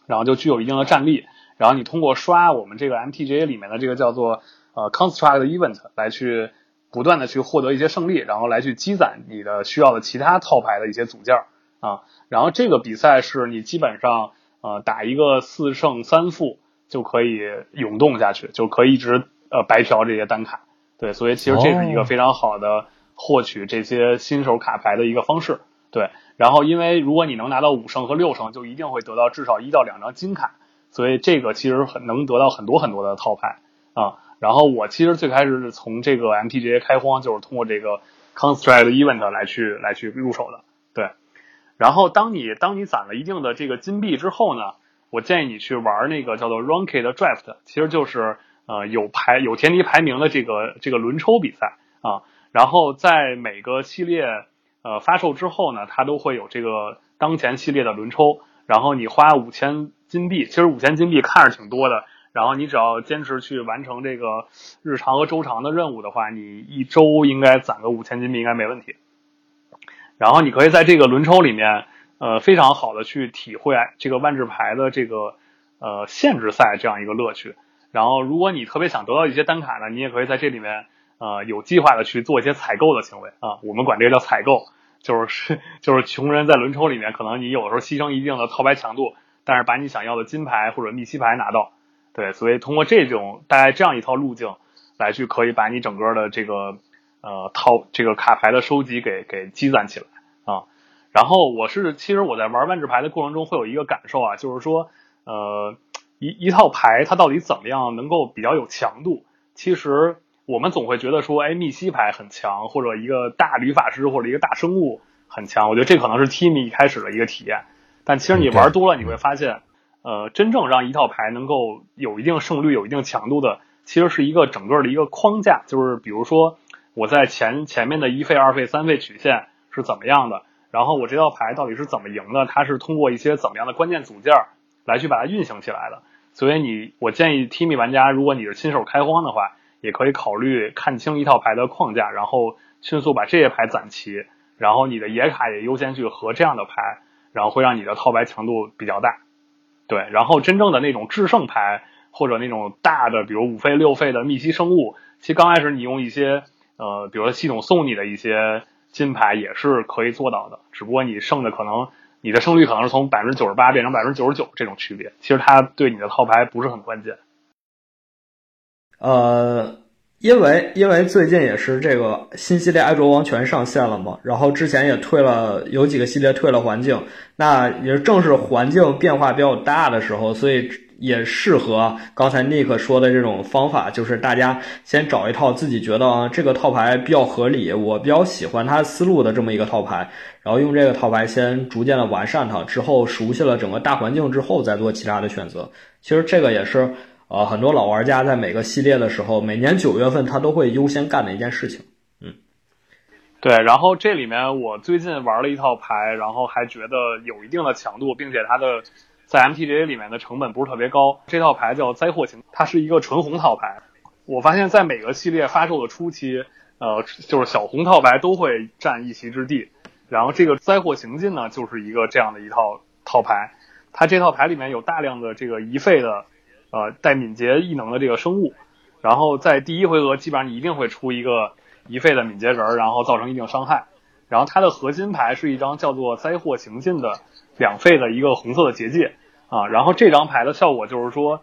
然后就具有一定的战力。然后你通过刷我们这个 MTGA 里面的这个叫做呃 Construct Event 来去。不断的去获得一些胜利，然后来去积攒你的需要的其他套牌的一些组件啊，然后这个比赛是你基本上呃打一个四胜三负就可以涌动下去，就可以一直呃白嫖这些单卡。对，所以其实这是一个非常好的获取这些新手卡牌的一个方式。对，然后因为如果你能拿到五胜和六胜，就一定会得到至少一到两张金卡，所以这个其实很能得到很多很多的套牌啊。然后我其实最开始是从这个 MTGA 开荒，就是通过这个 Construct Event 来去来去入手的，对。然后当你当你攒了一定的这个金币之后呢，我建议你去玩那个叫做 Ranked Draft，其实就是呃有排有田地排名的这个这个轮抽比赛啊。然后在每个系列呃发售之后呢，它都会有这个当前系列的轮抽，然后你花五千金币，其实五千金币看着挺多的。然后你只要坚持去完成这个日常和周长的任务的话，你一周应该攒个五千金币应该没问题。然后你可以在这个轮抽里面，呃，非常好的去体会这个万智牌的这个呃限制赛这样一个乐趣。然后如果你特别想得到一些单卡呢，你也可以在这里面呃有计划的去做一些采购的行为啊，我们管这个叫采购，就是 就是穷人在轮抽里面，可能你有时候牺牲一定的套牌强度，但是把你想要的金牌或者密西牌拿到。对，所以通过这种大概这样一套路径来去，可以把你整个的这个呃套这个卡牌的收集给给积攒起来。然后我是其实我在玩万智牌的过程中会有一个感受啊，就是说呃一一套牌它到底怎么样能够比较有强度？其实我们总会觉得说，哎，密西牌很强，或者一个大旅法师或者一个大生物很强。我觉得这可能是 Team 一开始的一个体验，但其实你玩多了你会发现。呃，真正让一套牌能够有一定胜率、有一定强度的，其实是一个整个的一个框架。就是比如说，我在前前面的一费、二费、三费曲线是怎么样的，然后我这套牌到底是怎么赢的，它是通过一些怎么样的关键组件来去把它运行起来的。所以你，我建议 Team 玩家，如果你是新手开荒的话，也可以考虑看清一套牌的框架，然后迅速把这些牌攒齐，然后你的野卡也优先去合这样的牌，然后会让你的套牌强度比较大。对，然后真正的那种制胜牌，或者那种大的，比如五费六费的密西生物，其实刚开始你用一些呃，比如说系统送你的一些金牌也是可以做到的，只不过你胜的可能你的胜率可能是从百分之九十八变成百分之九十九这种区别，其实它对你的套牌不是很关键。呃。因为因为最近也是这个新系列《爱卓王权》上线了嘛，然后之前也退了有几个系列退了环境，那也正是环境变化比较大的时候，所以也适合刚才 Nick 说的这种方法，就是大家先找一套自己觉得啊这个套牌比较合理，我比较喜欢它思路的这么一个套牌，然后用这个套牌先逐渐的完善它，之后熟悉了整个大环境之后再做其他的选择。其实这个也是呃很多老玩家在每个系列的时候，每年九月份他都会优先干的一件事情。嗯对，然后这里面我最近玩了一套牌，然后还觉得有一定的强度，并且它的在 MTGA 里面的成本不是特别高。这套牌叫灾祸行，它是一个纯红套牌。我发现，在每个系列发售的初期，呃，就是小红套牌都会占一席之地。然后这个灾祸行进呢，就是一个这样的一套套牌。它这套牌里面有大量的这个一费的，呃，带敏捷异能的这个生物。然后在第一回合，基本上你一定会出一个。一费的敏捷人，然后造成一定伤害。然后它的核心牌是一张叫做灾祸行进的两费的一个红色的结界啊。然后这张牌的效果就是说，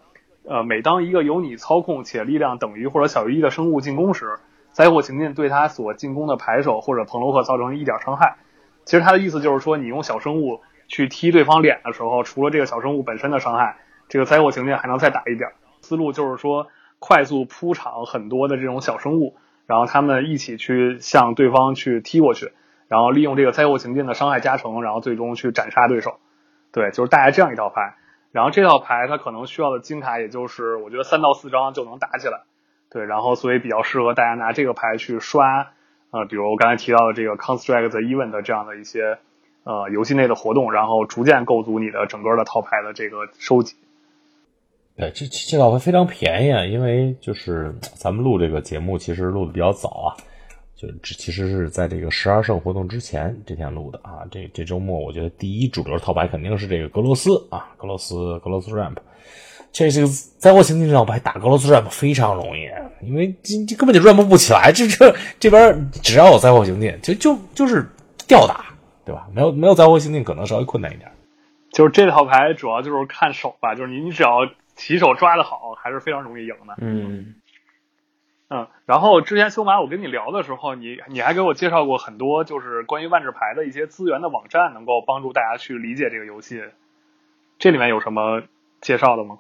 呃，每当一个由你操控且力量等于或者小于一的生物进攻时，灾祸行进对它所进攻的牌手或者彭罗克造成一点伤害。其实它的意思就是说，你用小生物去踢对方脸的时候，除了这个小生物本身的伤害，这个灾祸行进还能再打一点。思路就是说，快速铺场很多的这种小生物。然后他们一起去向对方去踢过去，然后利用这个灾祸行进的伤害加成，然后最终去斩杀对手。对，就是大概这样一套牌。然后这套牌它可能需要的金卡也就是我觉得三到四张就能打起来。对，然后所以比较适合大家拿这个牌去刷，呃，比如我刚才提到的这个 Construct Event 这样的一些呃游戏内的活动，然后逐渐构筑你的整个的套牌的这个收集。对，这这套牌非常便宜啊，因为就是咱们录这个节目，其实录的比较早啊，就其实是在这个十二胜活动之前这天录的啊。这这周末，我觉得第一主流套牌肯定是这个格罗斯啊，格罗斯格罗斯 ramp。这这个灾祸行进这套牌打格罗斯 ramp 非常容易，因为这这根本就 ramp 不起来，这这这边只要有灾祸行进，就就就是吊打，对吧？没有没有灾祸行进，可能稍微困难一点。就是这套牌主要就是看手吧，就是你你只要。起手抓的好，还是非常容易赢的。嗯嗯，然后之前修马我跟你聊的时候，你你还给我介绍过很多就是关于万智牌的一些资源的网站，能够帮助大家去理解这个游戏。这里面有什么介绍的吗？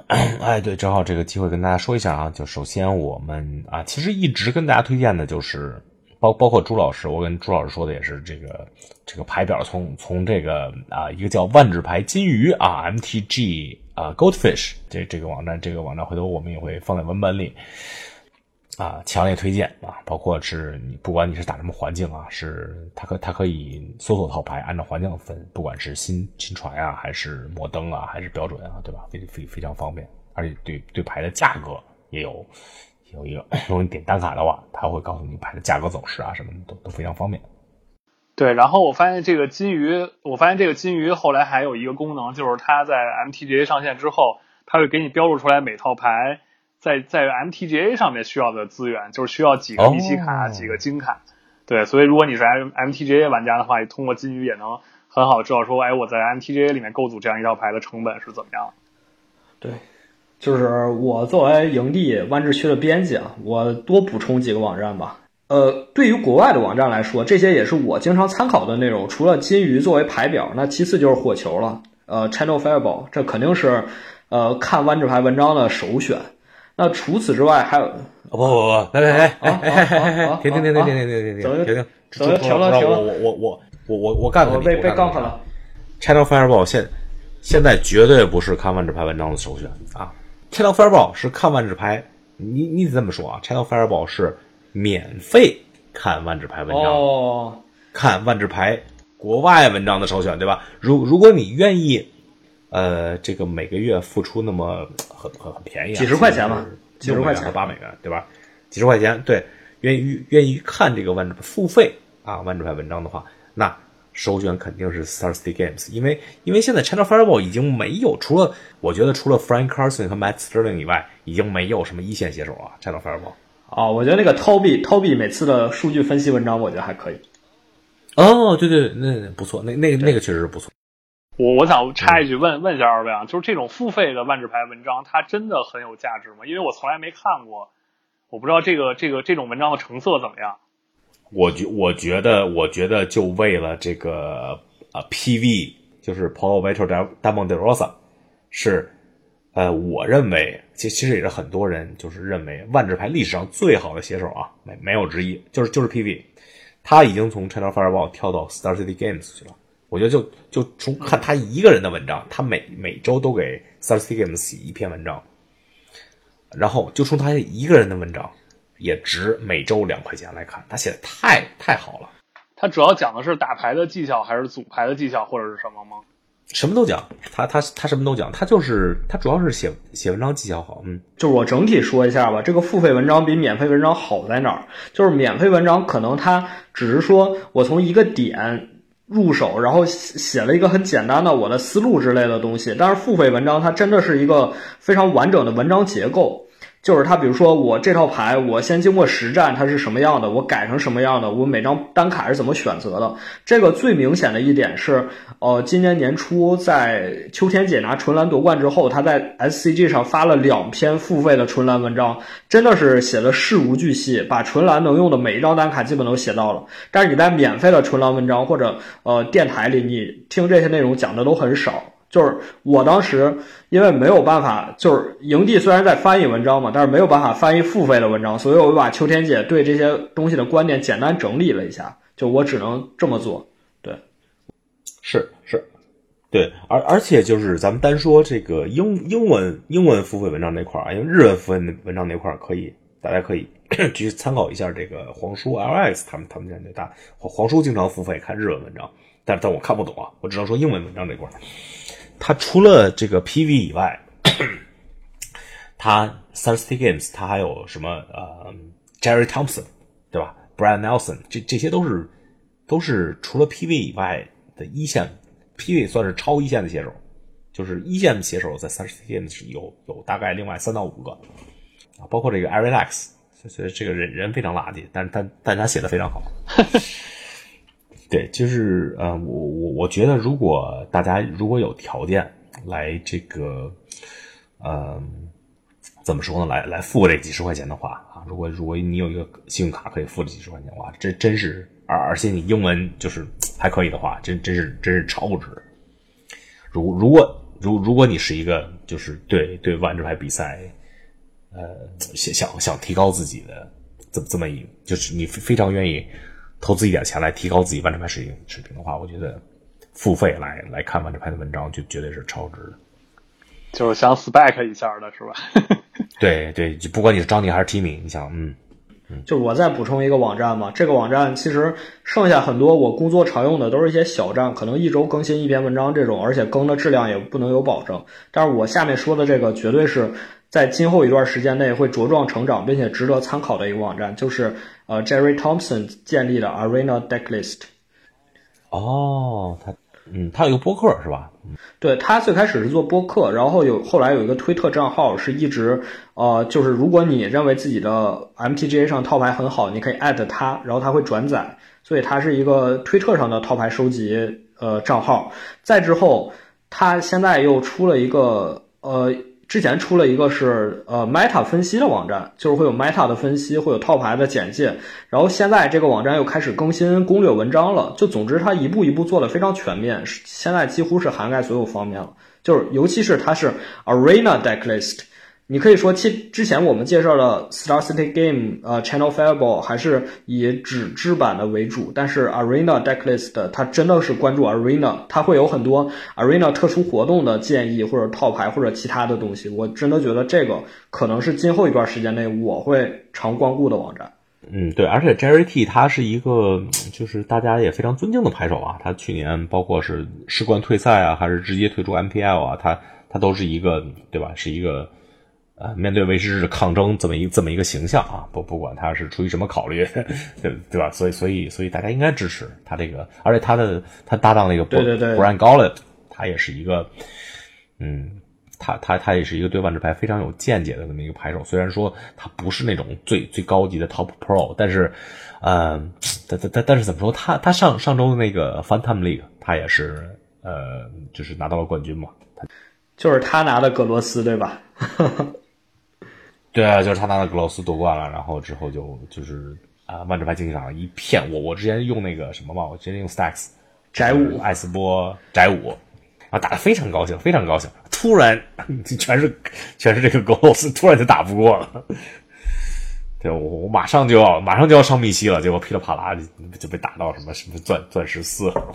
哎，对，正好这个机会跟大家说一下啊，就首先我们啊，其实一直跟大家推荐的就是包包括朱老师，我跟朱老师说的也是这个这个牌表，从从这个啊一个叫万智牌金鱼啊 MTG。啊，Goldfish 这这个网站，这个网站回头我们也会放在文本里，啊，强烈推荐啊！包括是你不管你是打什么环境啊，是它可它可以搜索套牌，按照环境分，不管是新新船啊，还是摩登啊，还是标准啊，对吧？非非非常方便，而且对对牌的价格也有有一个，如果你点单卡的话，它会告诉你牌的价格走势啊，什么的都都非常方便。对，然后我发现这个金鱼，我发现这个金鱼后来还有一个功能，就是它在 MTGA 上线之后，它会给你标注出来每套牌在在 MTGA 上面需要的资源，就是需要几个奇卡、几个金卡。对，所以如果你是 M MTGA 玩家的话，通过金鱼也能很好知道说，哎，我在 MTGA 里面构筑这样一套牌的成本是怎么样。对，就是我作为营地万智区的编辑啊，我多补充几个网站吧。呃，对于国外的网站来说，这些也是我经常参考的内容。除了金鱼作为牌表，那其次就是火球了。呃，Channel Fireball 这肯定是呃看万智牌文章的首选。那除此之外还有？不不不，来来来，哎哎哎，停停停停停停停停停停停，怎么停了停了？我我我我我我干他！被被杠上了。Channel Fireball 现现在绝对不是看万智牌文章的首选啊！Channel Fireball 是看万智牌，你你得这么说啊！Channel Fireball 是。免费看万智牌文章，看万智牌国外文章的首选，对吧？如如果你愿意，呃，这个每个月付出那么很很很便宜，几十块钱嘛，几十块钱八美元，对吧？几十块钱，对，愿意愿意看这个万付费啊，万智牌文章的话，那首选肯定是 Thirsty Games，因为因为现在 Channel Fireball 已经没有除了我觉得除了 Frank Carson 和 Matt Sterling 以外，已经没有什么一线写手了，Channel Fireball。哦，我觉得那个 Toby Toby 每次的数据分析文章，我觉得还可以。哦，对对，那不错，那那个那个确实是不错。我我想插一句，问问一下二位啊，就是这种付费的万智牌文章，它真的很有价值吗？因为我从来没看过，我不知道这个这个这种文章的成色怎么样。我觉我觉得我觉得就为了这个啊 PV，就是 Paul Vitor Damon De Rosa 是。呃，我认为，其其实也是很多人就是认为万智牌历史上最好的写手啊，没没有之一，就是就是 PV，他已经从 China Fireball 跳到 Star City Games 去了。我觉得就就从看他一个人的文章，他每每周都给 City Games 写一篇文章，然后就从他一个人的文章，也值每周两块钱来看，他写的太太好了。他主要讲的是打牌的技巧，还是组牌的技巧，或者是什么吗？什么都讲，他他他什么都讲，他就是他主要是写写文章技巧好，嗯，就是我整体说一下吧，这个付费文章比免费文章好在哪儿？就是免费文章可能它只是说我从一个点入手，然后写了一个很简单的我的思路之类的东西，但是付费文章它真的是一个非常完整的文章结构。就是他，比如说我这套牌，我先经过实战，它是什么样的，我改成什么样的，我每张单卡是怎么选择的。这个最明显的一点是，呃，今年年初在秋天姐拿纯蓝夺冠之后，他在 SCG 上发了两篇付费的纯蓝文章，真的是写的事无巨细，把纯蓝能用的每一张单卡基本都写到了。但是你在免费的纯蓝文章或者呃电台里，你听这些内容讲的都很少。就是我当时因为没有办法，就是营地虽然在翻译文章嘛，但是没有办法翻译付费的文章，所以我把秋天姐对这些东西的观点简单整理了一下，就我只能这么做。对，是是，对，而而且就是咱们单说这个英英文英文付费文章那块儿啊，因为日文付费文章那块儿可以，大家可以 去参考一下这个黄叔 LX 他们他们家那大黄黄叔经常付费看日文文章，但但我看不懂啊，我只能说英文文章这块儿。他除了这个 PV 以外，他 Thirsty Games 他还有什么呃 Jerry Thompson 对吧？Brian Nelson 这这些都是都是除了 PV 以外的一线 PV 算是超一线的写手，就是一线的写手在 Thirsty Games 有有大概另外三到五个啊，包括这个 Arilex，所以这个人人非常垃圾，但是他但他写的非常好。对，就是呃，我我我觉得，如果大家如果有条件来这个，呃，怎么说呢？来来付这几十块钱的话啊，如果如果你有一个信用卡可以付这几十块钱，的话，这真是，而而且你英文就是还可以的话，真真是真是超值。如如果如如果你是一个就是对对万智牌比赛，呃，想想想提高自己的这么这么一，就是你非常愿意。投资一点钱来提高自己万智牌水平水平的话，我觉得付费来来看万智牌的文章就绝对是超值的。就是想 spec 一下的是吧？对对，就不管你是张宁还是提名，你想，嗯嗯，就我再补充一个网站嘛，这个网站其实剩下很多我工作常用的都是一些小站，可能一周更新一篇文章这种，而且更的质量也不能有保证。但是我下面说的这个绝对是在今后一段时间内会茁壮成长，并且值得参考的一个网站，就是。呃，Jerry Thompson 建立的 Arena Decklist。哦，他，嗯，他有个播客是吧？对他最开始是做播客，然后有后来有一个推特账号，是一直呃，就是如果你认为自己的 MTGA 上套牌很好，你可以 add 他，然后他会转载，所以他是一个推特上的套牌收集呃账号。再之后，他现在又出了一个呃。之前出了一个是呃 Meta 分析的网站，就是会有 Meta 的分析，会有套牌的简介。然后现在这个网站又开始更新攻略文章了。就总之，它一步一步做的非常全面，现在几乎是涵盖所有方面了。就是尤其是它是 Arena Decklist。你可以说，其之前我们介绍的 Star City Game，呃，Channel Fireball 还是以纸质版的为主，但是 Arena Decklist 它真的是关注 Arena，它会有很多 Arena 特殊活动的建议或者套牌或者其他的东西。我真的觉得这个可能是今后一段时间内我会常光顾的网站。嗯，对，而且 Jerry T 他是一个就是大家也非常尊敬的牌手啊，他去年包括是世冠退赛啊，还是直接退出 MPL 啊，他他都是一个对吧？是一个。呃，面对维持抗争这么一这么一个形象啊，不不管他是出于什么考虑，对对吧？所以所以所以大家应该支持他这个，而且他的他搭档那个 o l l e t 他也是一个，嗯，他他他也是一个对万智牌非常有见解的这么一个牌手。虽然说他不是那种最最高级的 Top Pro，但是，呃，但但但但是怎么说？他他上上周的那个 Fun Time League，他也是呃，就是拿到了冠军嘛。他就是他拿的格罗斯，对吧？对啊，就是他拿了格罗斯夺冠了，然后之后就就是啊，万智牌竞技场一片。我我之前用那个什么嘛，我之前用 Stacks 宅舞艾斯波宅舞，啊，打的非常高兴，非常高兴。突突然 全是全是这个格罗斯，突然就打不过了。对我我马上就要马上就要上密西了，结果噼里啪啦就就被打到什么什么钻钻石四了。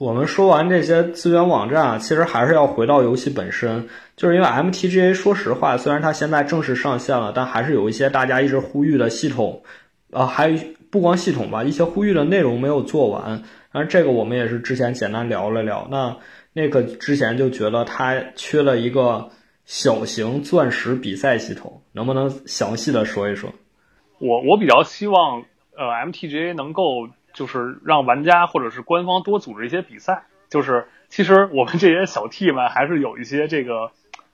我们说完这些资源网站啊，其实还是要回到游戏本身，就是因为 MTGA 说实话，虽然它现在正式上线了，但还是有一些大家一直呼吁的系统，啊，还不光系统吧，一些呼吁的内容没有做完。然后这个我们也是之前简单聊了聊。那那个之前就觉得它缺了一个小型钻石比赛系统，能不能详细的说一说？我我比较希望呃 MTGA 能够。就是让玩家或者是官方多组织一些比赛。就是其实我们这些小 T 们还是有一些这个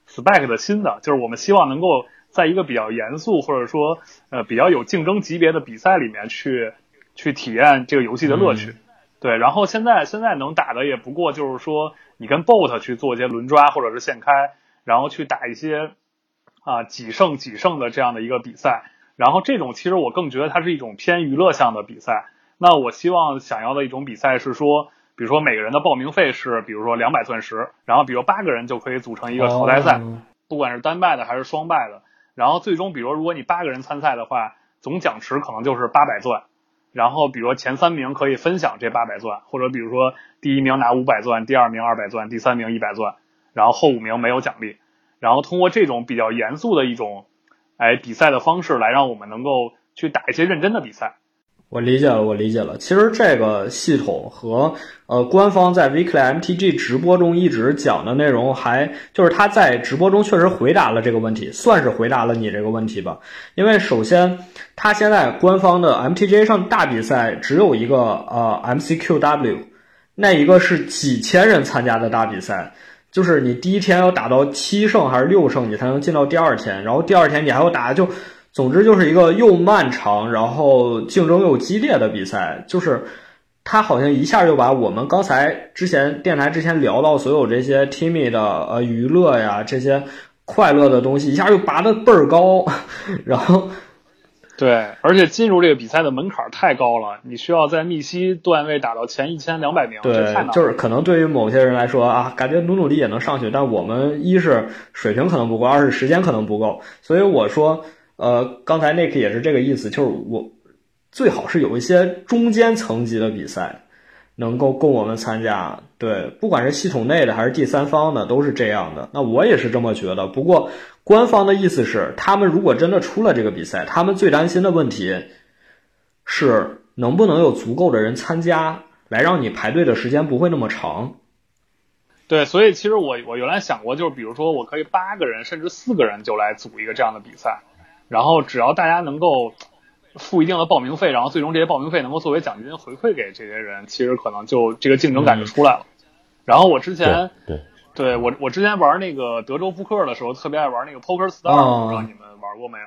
spec 的心的。就是我们希望能够在一个比较严肃或者说呃比较有竞争级别的比赛里面去去体验这个游戏的乐趣。对，然后现在现在能打的也不过就是说你跟 bot 去做一些轮抓或者是现开，然后去打一些啊几胜几胜的这样的一个比赛。然后这种其实我更觉得它是一种偏娱乐向的比赛。那我希望想要的一种比赛是说，比如说每个人的报名费是，比如说两百钻石，然后比如八个人就可以组成一个淘汰赛，不管是单败的还是双败的，然后最终比如如果你八个人参赛的话，总奖池可能就是八百钻，然后比如说前三名可以分享这八百钻，或者比如说第一名拿五百钻，第二名二百钻，第三名一百钻，然后后五名没有奖励，然后通过这种比较严肃的一种，哎比赛的方式来让我们能够去打一些认真的比赛。我理解了，我理解了。其实这个系统和呃官方在 Weekly MTG 直播中一直讲的内容，还就是他在直播中确实回答了这个问题，算是回答了你这个问题吧。因为首先，他现在官方的 MTG 上大比赛只有一个呃 MCQW，那一个是几千人参加的大比赛，就是你第一天要打到七胜还是六胜，你才能进到第二天，然后第二天你还要打就。总之就是一个又漫长，然后竞争又激烈的比赛。就是他好像一下就把我们刚才之前电台之前聊到所有这些 Timmy 的呃娱乐呀这些快乐的东西，一下就拔得倍儿高。然后，对，而且进入这个比赛的门槛太高了，你需要在密西段位打到前一千两百名。对，就是可能对于某些人来说啊，感觉努努力也能上去，但我们一是水平可能不够，二是时间可能不够。所以我说。呃，刚才 Nick 也是这个意思，就是我最好是有一些中间层级的比赛能够供我们参加。对，不管是系统内的还是第三方的，都是这样的。那我也是这么觉得。不过官方的意思是，他们如果真的出了这个比赛，他们最担心的问题是能不能有足够的人参加，来让你排队的时间不会那么长。对，所以其实我我原来想过，就是比如说我可以八个人甚至四个人就来组一个这样的比赛。然后只要大家能够付一定的报名费，然后最终这些报名费能够作为奖金回馈给这些人，其实可能就这个竞争感就出来了。然后我之前对对我我之前玩那个德州扑克的时候，特别爱玩那个 Poker Star，不知道你们玩过没有？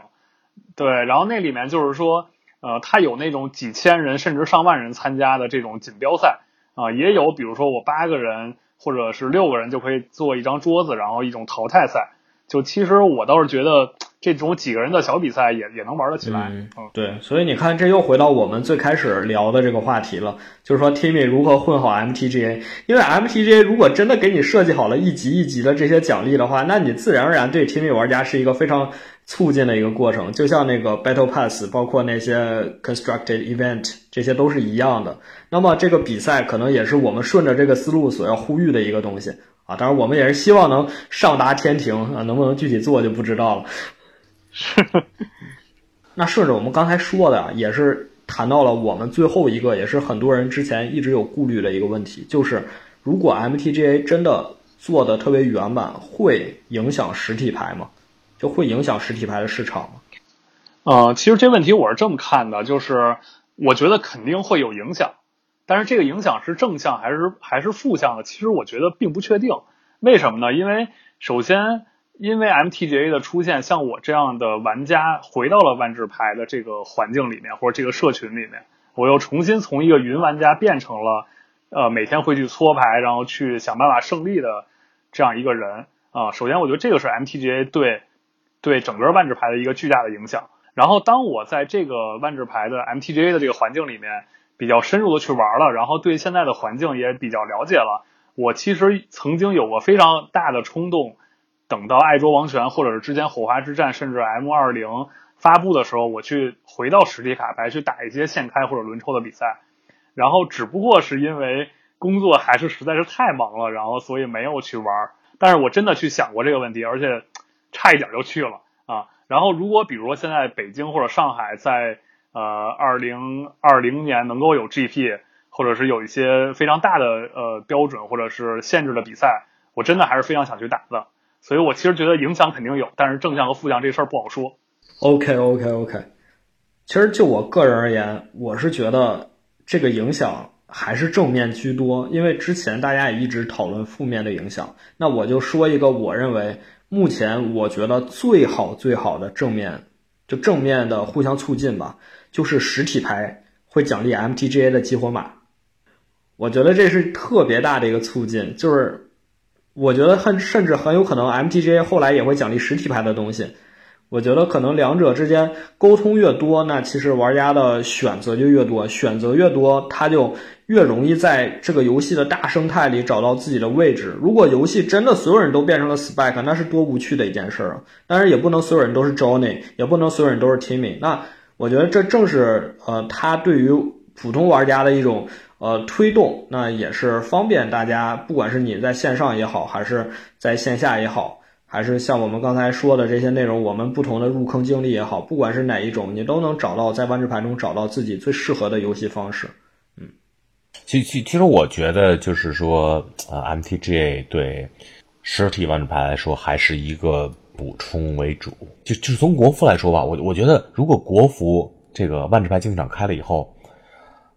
对，然后那里面就是说，呃，它有那种几千人甚至上万人参加的这种锦标赛啊，也有比如说我八个人或者是六个人就可以做一张桌子，然后一种淘汰赛。就其实我倒是觉得。这种几个人的小比赛也也能玩得起来，嗯，对，所以你看，这又回到我们最开始聊的这个话题了，就是说 Timmy 如何混好 MTGA，因为 MTGA 如果真的给你设计好了一级一级的这些奖励的话，那你自然而然对 Timmy 玩家是一个非常促进的一个过程，就像那个 Battle Pass，包括那些 Constructed Event，这些都是一样的。那么这个比赛可能也是我们顺着这个思路所要呼吁的一个东西啊，当然我们也是希望能上达天庭啊，能不能具体做就不知道了。是，那顺着我们刚才说的，也是谈到了我们最后一个，也是很多人之前一直有顾虑的一个问题，就是如果 MTGA 真的做的特别圆满，会影响实体牌吗？就会影响实体牌的市场吗？呃，其实这问题我是这么看的，就是我觉得肯定会有影响，但是这个影响是正向还是还是负向的？其实我觉得并不确定。为什么呢？因为首先。因为 MTGA 的出现，像我这样的玩家回到了万智牌的这个环境里面，或者这个社群里面，我又重新从一个云玩家变成了，呃，每天会去搓牌，然后去想办法胜利的这样一个人啊。首先，我觉得这个是 MTGA 对对整个万智牌的一个巨大的影响。然后，当我在这个万智牌的 MTGA 的这个环境里面比较深入的去玩了，然后对现在的环境也比较了解了。我其实曾经有过非常大的冲动，等到爱卓王权或者是之前火花之战，甚至 M 二零发布的时候，我去回到实体卡牌去打一些现开或者轮抽的比赛。然后只不过是因为工作还是实在是太忙了，然后所以没有去玩。但是我真的去想过这个问题，而且差一点就去了啊。然后如果比如说现在北京或者上海在呃二零二零年能够有 GP，或者是有一些非常大的呃标准或者是限制的比赛，我真的还是非常想去打的。所以我其实觉得影响肯定有，但是正向和负向这事儿不好说。OK OK OK，其实就我个人而言，我是觉得。这个影响还是正面居多，因为之前大家也一直讨论负面的影响。那我就说一个我认为目前我觉得最好最好的正面，就正面的互相促进吧，就是实体牌会奖励 MTGA 的激活码。我觉得这是特别大的一个促进，就是我觉得很甚至很有可能 MTGA 后来也会奖励实体牌的东西。我觉得可能两者之间沟通越多，那其实玩家的选择就越多，选择越多，他就越容易在这个游戏的大生态里找到自己的位置。如果游戏真的所有人都变成了 Spike，那是多无趣的一件事啊！当然，也不能所有人都是 Johnny，也不能所有人都是 Timmy。那我觉得这正是呃，他对于普通玩家的一种呃推动，那也是方便大家，不管是你在线上也好，还是在线下也好。还是像我们刚才说的这些内容，我们不同的入坑经历也好，不管是哪一种，你都能找到在万智牌中找到自己最适合的游戏方式。嗯，其其其实我觉得就是说，呃，MTGA 对实体万智牌来说还是一个补充为主。就就是从国服来说吧，我我觉得如果国服这个万智牌竞技场开了以后，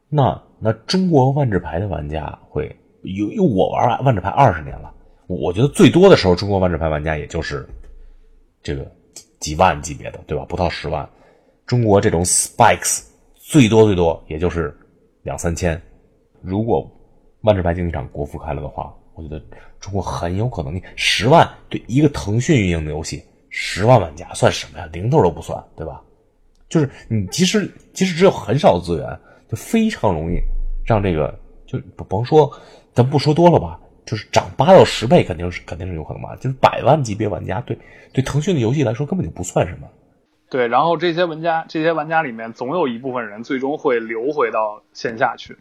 那那中国万智牌的玩家会，因为我玩万智牌二十年了。我觉得最多的时候，中国万智牌玩家也就是这个几万级别的，对吧？不到十万。中国这种 spikes 最多最多也就是两三千。如果万智牌竞技场国服开了的话，我觉得中国很有可能，你十万对一个腾讯运营的游戏，十万玩家算什么呀？零头都不算，对吧？就是你即使即使只有很少资源，就非常容易让这个就甭说，咱不说多了吧。就是涨八到十倍，肯定是肯定是有可能吧。就是百万级别玩家，对对，腾讯的游戏来说根本就不算什么。对，然后这些玩家，这些玩家里面总有一部分人最终会流回到线下去。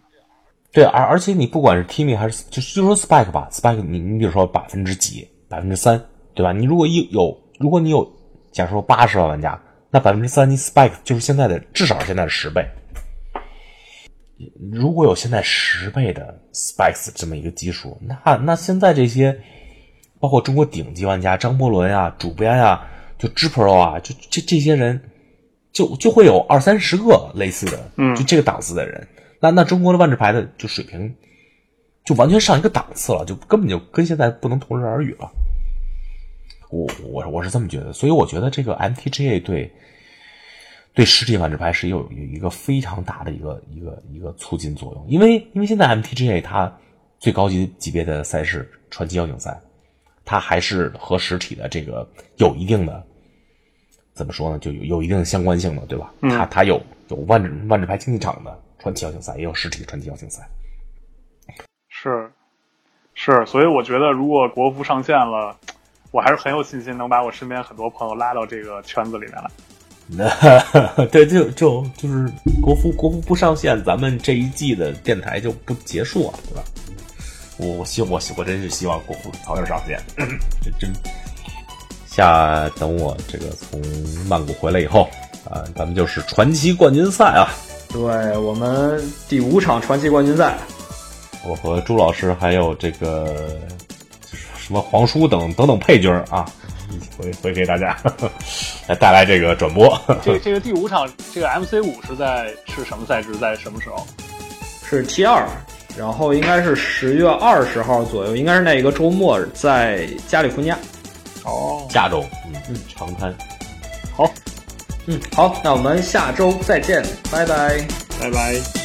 对，而而且你不管是 Timmy 还是就就说 Spike 吧，Spike 你你比如说百分之几，百分之三，对吧？你如果一有，如果你有，假如说八十万玩家，那百分之三，你 Spike 就是现在的至少是现在的十倍。如果有现在十倍的 spikes 这么一个基数，那那现在这些，包括中国顶级玩家张伯伦啊、主编啊、就 G Pro 啊，就这这些人，就就会有二三十个类似的，嗯，就这个档次的人。那那中国的万智牌的就水平，就完全上一个档次了，就根本就跟现在不能同日而语了。我我我是这么觉得，所以我觉得这个 MTGA 对。对实体万智牌是有有一个非常大的一个一个一个促进作用，因为因为现在 MTGA 它最高级级别的赛事传奇邀请赛，它还是和实体的这个有一定的怎么说呢，就有有一定的相关性的，对吧？它它有有万智万智牌竞技场的传奇邀请赛，也有实体的传奇邀请赛。是是，所以我觉得如果国服上线了，我还是很有信心能把我身边很多朋友拉到这个圈子里面来。对，就就就是国服国服不上线，咱们这一季的电台就不结束了，对吧？我我希我我真是希望国服早点上线，这 真下等我这个从曼谷回来以后啊，咱们就是传奇冠军赛啊！对我们第五场传奇冠军赛，我和朱老师还有这个什么黄叔等等等配角啊。会会给大家 来带来这个转播。这这个第五场，这个 MC 五是在是什么赛制？在什么时候？是 T 二，然后应该是十月二十号左右，应该是那一个周末，在加利福尼亚。哦，加州，嗯嗯，长滩。好，嗯好，那我们下周再见，拜拜，拜拜。